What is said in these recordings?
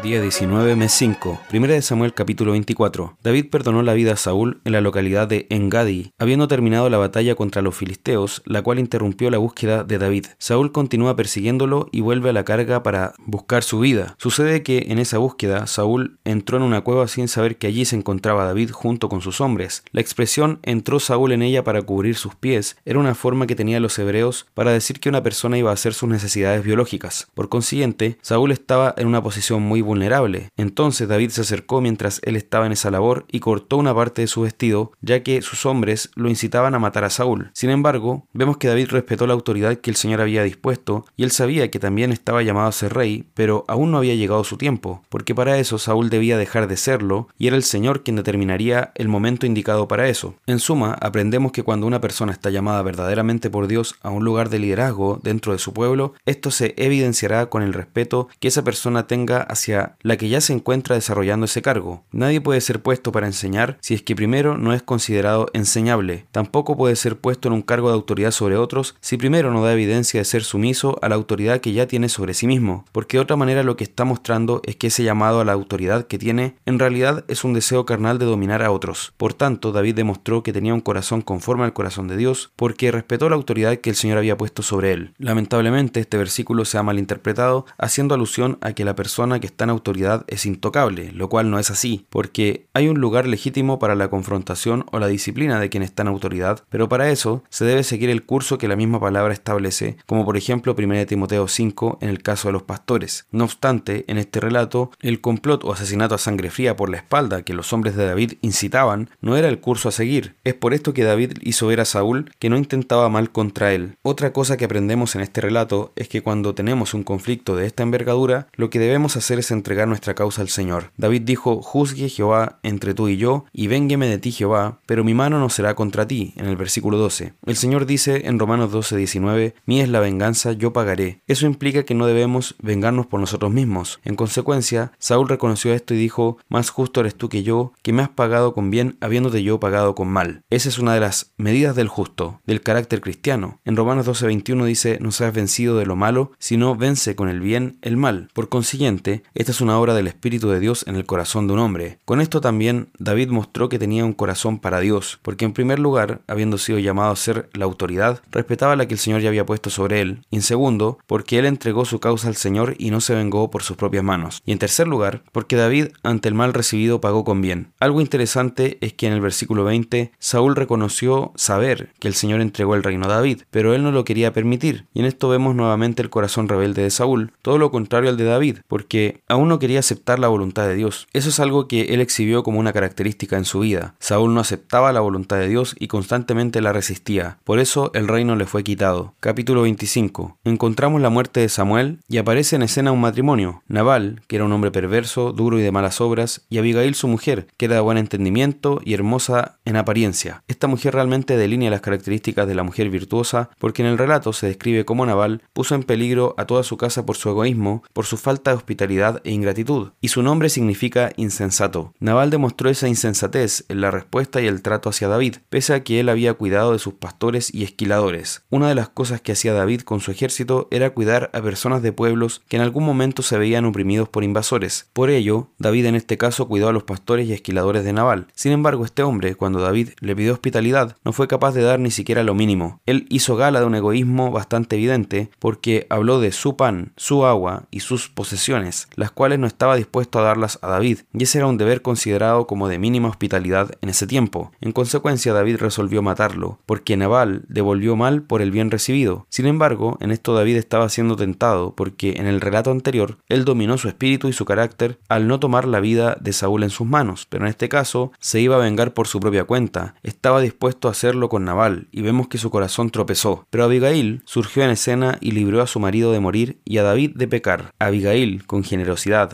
Día 19, mes 5. Primera de Samuel capítulo 24. David perdonó la vida a Saúl en la localidad de Engadi, habiendo terminado la batalla contra los filisteos, la cual interrumpió la búsqueda de David. Saúl continúa persiguiéndolo y vuelve a la carga para buscar su vida. Sucede que en esa búsqueda Saúl entró en una cueva sin saber que allí se encontraba David junto con sus hombres. La expresión entró Saúl en ella para cubrir sus pies era una forma que tenían los hebreos para decir que una persona iba a hacer sus necesidades biológicas. Por consiguiente, Saúl estaba en una posición muy vulnerable. Entonces David se acercó mientras él estaba en esa labor y cortó una parte de su vestido, ya que sus hombres lo incitaban a matar a Saúl. Sin embargo, vemos que David respetó la autoridad que el Señor había dispuesto, y él sabía que también estaba llamado a ser rey, pero aún no había llegado su tiempo, porque para eso Saúl debía dejar de serlo, y era el Señor quien determinaría el momento indicado para eso. En suma, aprendemos que cuando una persona está llamada verdaderamente por Dios a un lugar de liderazgo dentro de su pueblo, esto se evidenciará con el respeto que esa persona tenga hacia la que ya se encuentra desarrollando ese cargo. Nadie puede ser puesto para enseñar si es que primero no es considerado enseñable. Tampoco puede ser puesto en un cargo de autoridad sobre otros si primero no da evidencia de ser sumiso a la autoridad que ya tiene sobre sí mismo, porque de otra manera lo que está mostrando es que ese llamado a la autoridad que tiene en realidad es un deseo carnal de dominar a otros. Por tanto, David demostró que tenía un corazón conforme al corazón de Dios, porque respetó la autoridad que el Señor había puesto sobre él. Lamentablemente, este versículo se ha malinterpretado, haciendo alusión a que la persona que está en autoridad es intocable, lo cual no es así, porque hay un lugar legítimo para la confrontación o la disciplina de quien está en autoridad, pero para eso se debe seguir el curso que la misma palabra establece, como por ejemplo 1 Timoteo 5 en el caso de los pastores. No obstante, en este relato, el complot o asesinato a sangre fría por la espalda que los hombres de David incitaban no era el curso a seguir. Es por esto que David hizo ver a Saúl que no intentaba mal contra él. Otra cosa que aprendemos en este relato es que cuando tenemos un conflicto de esta envergadura, lo que debemos hacer es entregar nuestra causa al Señor. David dijo, juzgue Jehová entre tú y yo, y véngueme de ti Jehová, pero mi mano no será contra ti, en el versículo 12. El Señor dice en Romanos 12, 19, mía es la venganza, yo pagaré. Eso implica que no debemos vengarnos por nosotros mismos. En consecuencia, Saúl reconoció esto y dijo, más justo eres tú que yo, que me has pagado con bien, habiéndote yo pagado con mal. Esa es una de las medidas del justo, del carácter cristiano. En Romanos 12, 21 dice, no seas vencido de lo malo, sino vence con el bien el mal. Por consiguiente, esta es una obra del Espíritu de Dios en el corazón de un hombre. Con esto también David mostró que tenía un corazón para Dios, porque en primer lugar, habiendo sido llamado a ser la autoridad, respetaba la que el Señor ya había puesto sobre él, y en segundo, porque él entregó su causa al Señor y no se vengó por sus propias manos. Y en tercer lugar, porque David ante el mal recibido pagó con bien. Algo interesante es que en el versículo 20, Saúl reconoció saber que el Señor entregó el reino a David, pero él no lo quería permitir, y en esto vemos nuevamente el corazón rebelde de Saúl, todo lo contrario al de David, porque aún no quería aceptar la voluntad de Dios. Eso es algo que él exhibió como una característica en su vida. Saúl no aceptaba la voluntad de Dios y constantemente la resistía. Por eso el reino le fue quitado. Capítulo 25. Encontramos la muerte de Samuel y aparece en escena un matrimonio. Nabal, que era un hombre perverso, duro y de malas obras, y Abigail su mujer, que era de buen entendimiento y hermosa en apariencia. Esta mujer realmente delinea las características de la mujer virtuosa porque en el relato se describe cómo Nabal puso en peligro a toda su casa por su egoísmo, por su falta de hospitalidad e ingratitud, y su nombre significa insensato. Nabal demostró esa insensatez en la respuesta y el trato hacia David, pese a que él había cuidado de sus pastores y esquiladores. Una de las cosas que hacía David con su ejército era cuidar a personas de pueblos que en algún momento se veían oprimidos por invasores. Por ello, David en este caso cuidó a los pastores y esquiladores de Nabal. Sin embargo, este hombre, cuando David le pidió hospitalidad, no fue capaz de dar ni siquiera lo mínimo. Él hizo gala de un egoísmo bastante evidente porque habló de su pan, su agua y sus posesiones, las cuales no estaba dispuesto a darlas a David, y ese era un deber considerado como de mínima hospitalidad en ese tiempo. En consecuencia, David resolvió matarlo, porque Nabal devolvió mal por el bien recibido. Sin embargo, en esto David estaba siendo tentado, porque en el relato anterior, él dominó su espíritu y su carácter al no tomar la vida de Saúl en sus manos, pero en este caso se iba a vengar por su propia cuenta, estaba dispuesto a hacerlo con Nabal, y vemos que su corazón tropezó. Pero Abigail surgió en escena y libró a su marido de morir y a David de pecar. Abigail, con generosidad,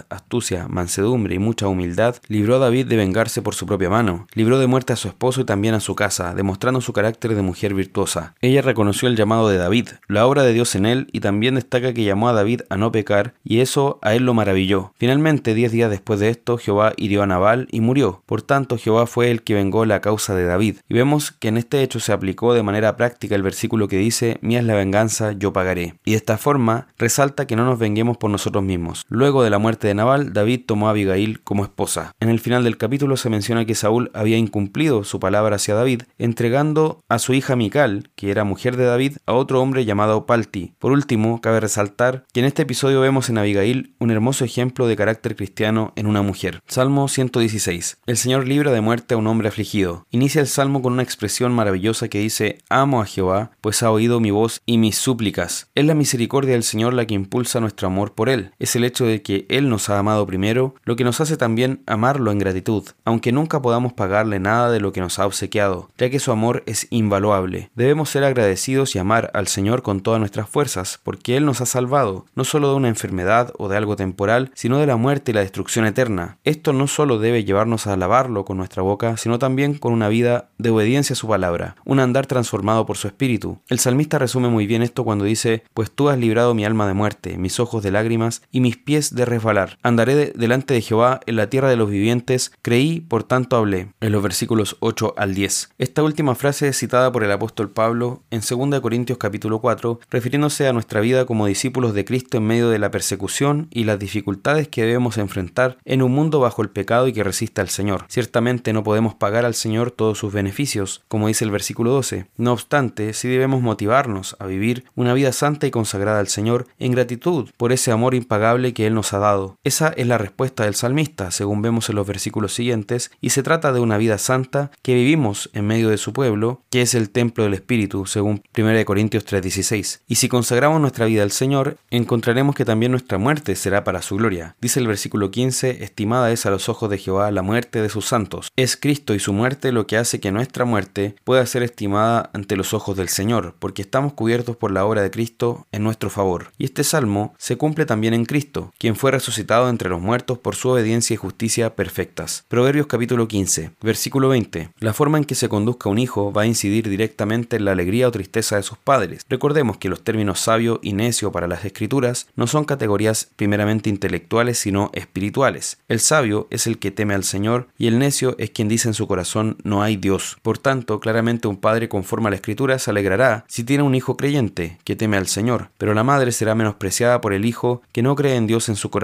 astucia, mansedumbre y mucha humildad, libró a David de vengarse por su propia mano, libró de muerte a su esposo y también a su casa, demostrando su carácter de mujer virtuosa. Ella reconoció el llamado de David, la obra de Dios en él y también destaca que llamó a David a no pecar y eso a él lo maravilló. Finalmente, diez días después de esto, Jehová hirió a Nabal y murió. Por tanto, Jehová fue el que vengó la causa de David. Y vemos que en este hecho se aplicó de manera práctica el versículo que dice, mía es la venganza, yo pagaré. Y de esta forma resalta que no nos venguemos por nosotros mismos. Luego de la muerte de Nabal, David tomó a Abigail como esposa. En el final del capítulo se menciona que Saúl había incumplido su palabra hacia David, entregando a su hija Mical, que era mujer de David, a otro hombre llamado Palti. Por último, cabe resaltar que en este episodio vemos en Abigail un hermoso ejemplo de carácter cristiano en una mujer. Salmo 116. El Señor libra de muerte a un hombre afligido. Inicia el salmo con una expresión maravillosa que dice, Amo a Jehová, pues ha oído mi voz y mis súplicas. Es la misericordia del Señor la que impulsa nuestro amor por Él. Es el hecho de que Él nos ha amado primero, lo que nos hace también amarlo en gratitud, aunque nunca podamos pagarle nada de lo que nos ha obsequiado, ya que su amor es invaluable. Debemos ser agradecidos y amar al Señor con todas nuestras fuerzas, porque Él nos ha salvado, no solo de una enfermedad o de algo temporal, sino de la muerte y la destrucción eterna. Esto no solo debe llevarnos a alabarlo con nuestra boca, sino también con una vida de obediencia a su palabra, un andar transformado por su espíritu. El salmista resume muy bien esto cuando dice, pues tú has librado mi alma de muerte, mis ojos de lágrimas y mis pies de resbalar. Andaré delante de Jehová en la tierra de los vivientes, creí, por tanto hablé. En los versículos 8 al 10. Esta última frase es citada por el apóstol Pablo en 2 Corintios capítulo 4, refiriéndose a nuestra vida como discípulos de Cristo en medio de la persecución y las dificultades que debemos enfrentar en un mundo bajo el pecado y que resiste al Señor. Ciertamente no podemos pagar al Señor todos sus beneficios, como dice el versículo 12. No obstante, sí debemos motivarnos a vivir una vida santa y consagrada al Señor en gratitud por ese amor impagable que Él nos ha dado. Esa es la respuesta del salmista, según vemos en los versículos siguientes, y se trata de una vida santa que vivimos en medio de su pueblo, que es el templo del Espíritu, según 1 Corintios 3:16. Y si consagramos nuestra vida al Señor, encontraremos que también nuestra muerte será para su gloria. Dice el versículo 15, estimada es a los ojos de Jehová la muerte de sus santos. Es Cristo y su muerte lo que hace que nuestra muerte pueda ser estimada ante los ojos del Señor, porque estamos cubiertos por la obra de Cristo en nuestro favor. Y este salmo se cumple también en Cristo, quien fue resucitado entre los muertos por su obediencia y justicia perfectas. Proverbios capítulo 15, versículo 20. La forma en que se conduzca un hijo va a incidir directamente en la alegría o tristeza de sus padres. Recordemos que los términos sabio y necio para las escrituras no son categorías primeramente intelectuales, sino espirituales. El sabio es el que teme al Señor y el necio es quien dice en su corazón no hay Dios. Por tanto, claramente un padre conforme a la escritura se alegrará si tiene un hijo creyente que teme al Señor, pero la madre será menospreciada por el hijo que no cree en Dios en su corazón,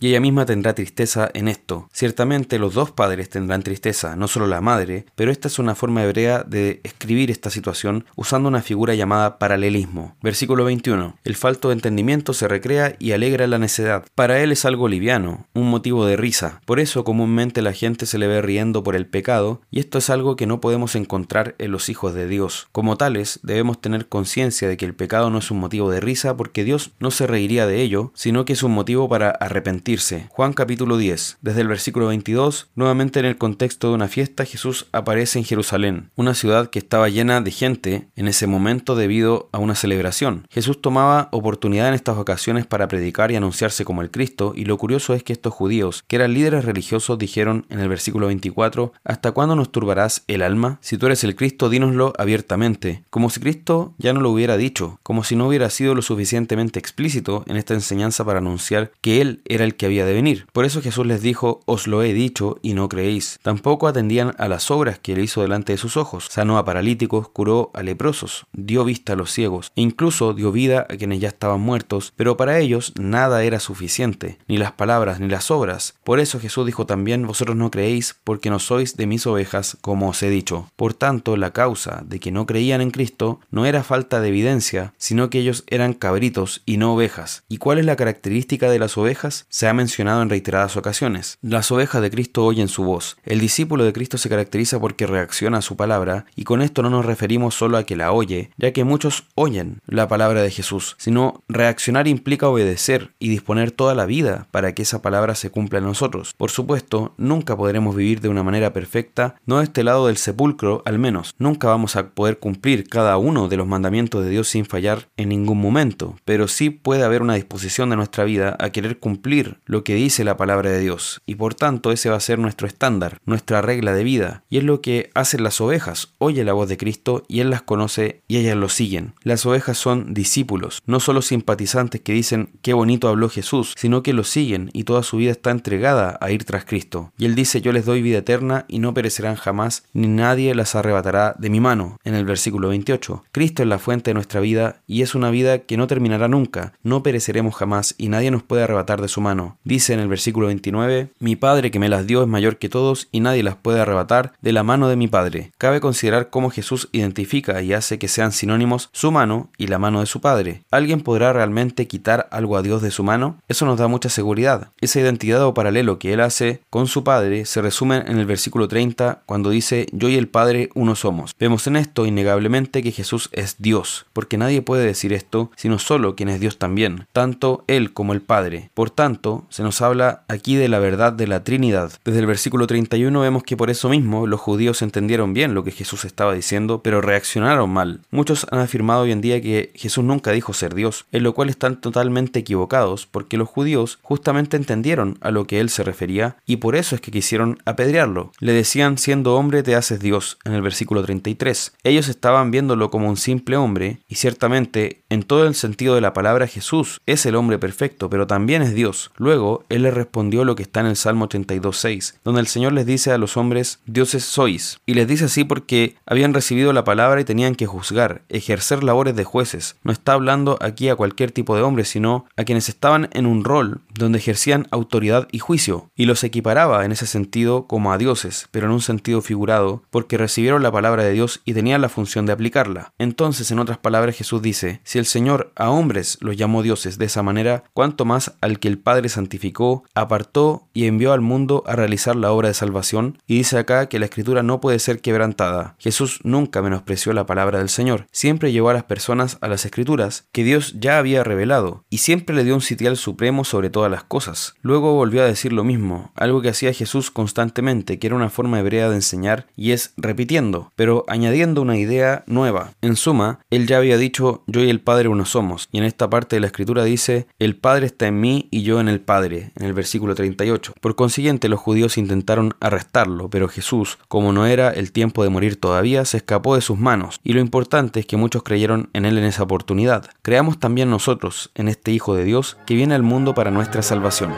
y ella misma tendrá tristeza en esto. Ciertamente los dos padres tendrán tristeza, no solo la madre, pero esta es una forma hebrea de escribir esta situación usando una figura llamada paralelismo. Versículo 21. El falto de entendimiento se recrea y alegra la necedad. Para él es algo liviano, un motivo de risa. Por eso comúnmente la gente se le ve riendo por el pecado, y esto es algo que no podemos encontrar en los hijos de Dios. Como tales, debemos tener conciencia de que el pecado no es un motivo de risa porque Dios no se reiría de ello, sino que es un motivo para arrepentirse. Juan capítulo 10. Desde el versículo 22, nuevamente en el contexto de una fiesta, Jesús aparece en Jerusalén, una ciudad que estaba llena de gente en ese momento debido a una celebración. Jesús tomaba oportunidad en estas ocasiones para predicar y anunciarse como el Cristo, y lo curioso es que estos judíos, que eran líderes religiosos, dijeron en el versículo 24, ¿Hasta cuándo nos turbarás el alma? Si tú eres el Cristo, dínoslo abiertamente, como si Cristo ya no lo hubiera dicho, como si no hubiera sido lo suficientemente explícito en esta enseñanza para anunciar que Él era el que había de venir. Por eso Jesús les dijo, os lo he dicho y no creéis. Tampoco atendían a las obras que Él hizo delante de sus ojos. Sanó a paralíticos, curó a leprosos, dio vista a los ciegos, e incluso dio vida a quienes ya estaban muertos, pero para ellos nada era suficiente, ni las palabras ni las obras. Por eso Jesús dijo también, vosotros no creéis porque no sois de mis ovejas, como os he dicho. Por tanto, la causa de que no creían en Cristo no era falta de evidencia, sino que ellos eran cabritos y no ovejas. ¿Y cuál es la característica de las ovejas? Se ha mencionado en reiteradas ocasiones. Las ovejas de Cristo oyen su voz. El discípulo de Cristo se caracteriza porque reacciona a su palabra, y con esto no nos referimos solo a que la oye, ya que muchos oyen la palabra de Jesús, sino reaccionar implica obedecer y disponer toda la vida para que esa palabra se cumpla en nosotros. Por supuesto, nunca podremos vivir de una manera perfecta, no de este lado del sepulcro al menos. Nunca vamos a poder cumplir cada uno de los mandamientos de Dios sin fallar en ningún momento, pero sí puede haber una disposición de nuestra vida a querer cumplir lo que dice la palabra de Dios. Y por tanto ese va a ser nuestro estándar, nuestra regla de vida. Y es lo que hacen las ovejas. Oye la voz de Cristo y Él las conoce y ellas lo siguen. Las ovejas son discípulos, no solo simpatizantes que dicen qué bonito habló Jesús, sino que lo siguen y toda su vida está entregada a ir tras Cristo. Y Él dice yo les doy vida eterna y no perecerán jamás, ni nadie las arrebatará de mi mano. En el versículo 28. Cristo es la fuente de nuestra vida y es una vida que no terminará nunca, no pereceremos jamás y nadie nos puede arrebatar de su mano. Dice en el versículo 29, mi Padre que me las dio es mayor que todos y nadie las puede arrebatar de la mano de mi Padre. Cabe considerar cómo Jesús identifica y hace que sean sinónimos su mano y la mano de su Padre. ¿Alguien podrá realmente quitar algo a Dios de su mano? Eso nos da mucha seguridad. Esa identidad o paralelo que Él hace con su Padre se resume en el versículo 30 cuando dice yo y el Padre uno somos. Vemos en esto innegablemente que Jesús es Dios, porque nadie puede decir esto sino solo quien es Dios también, tanto Él como el Padre. Por tanto, se nos habla aquí de la verdad de la Trinidad. Desde el versículo 31 vemos que por eso mismo los judíos entendieron bien lo que Jesús estaba diciendo, pero reaccionaron mal. Muchos han afirmado hoy en día que Jesús nunca dijo ser Dios, en lo cual están totalmente equivocados, porque los judíos justamente entendieron a lo que él se refería y por eso es que quisieron apedrearlo. Le decían siendo hombre te haces Dios en el versículo 33. Ellos estaban viéndolo como un simple hombre y ciertamente en todo el sentido de la palabra Jesús es el hombre perfecto, pero también Dios. Luego él les respondió lo que está en el Salmo 82.6, donde el Señor les dice a los hombres dioses sois y les dice así porque habían recibido la palabra y tenían que juzgar, ejercer labores de jueces. No está hablando aquí a cualquier tipo de hombre, sino a quienes estaban en un rol donde ejercían autoridad y juicio, y los equiparaba en ese sentido como a dioses, pero en un sentido figurado, porque recibieron la palabra de Dios y tenían la función de aplicarla. Entonces, en otras palabras, Jesús dice, si el Señor a hombres los llamó dioses de esa manera, cuanto más al que el Padre santificó, apartó y envió al mundo a realizar la obra de salvación, y dice acá que la escritura no puede ser quebrantada. Jesús nunca menospreció la palabra del Señor, siempre llevó a las personas a las escrituras que Dios ya había revelado, y siempre le dio un sitial supremo sobre las cosas. Luego volvió a decir lo mismo, algo que hacía Jesús constantemente, que era una forma hebrea de enseñar, y es repitiendo, pero añadiendo una idea nueva. En suma, él ya había dicho, yo y el Padre uno somos, y en esta parte de la escritura dice, el Padre está en mí y yo en el Padre, en el versículo 38. Por consiguiente, los judíos intentaron arrestarlo, pero Jesús, como no era el tiempo de morir todavía, se escapó de sus manos, y lo importante es que muchos creyeron en él en esa oportunidad. Creamos también nosotros en este Hijo de Dios que viene al mundo para salvación.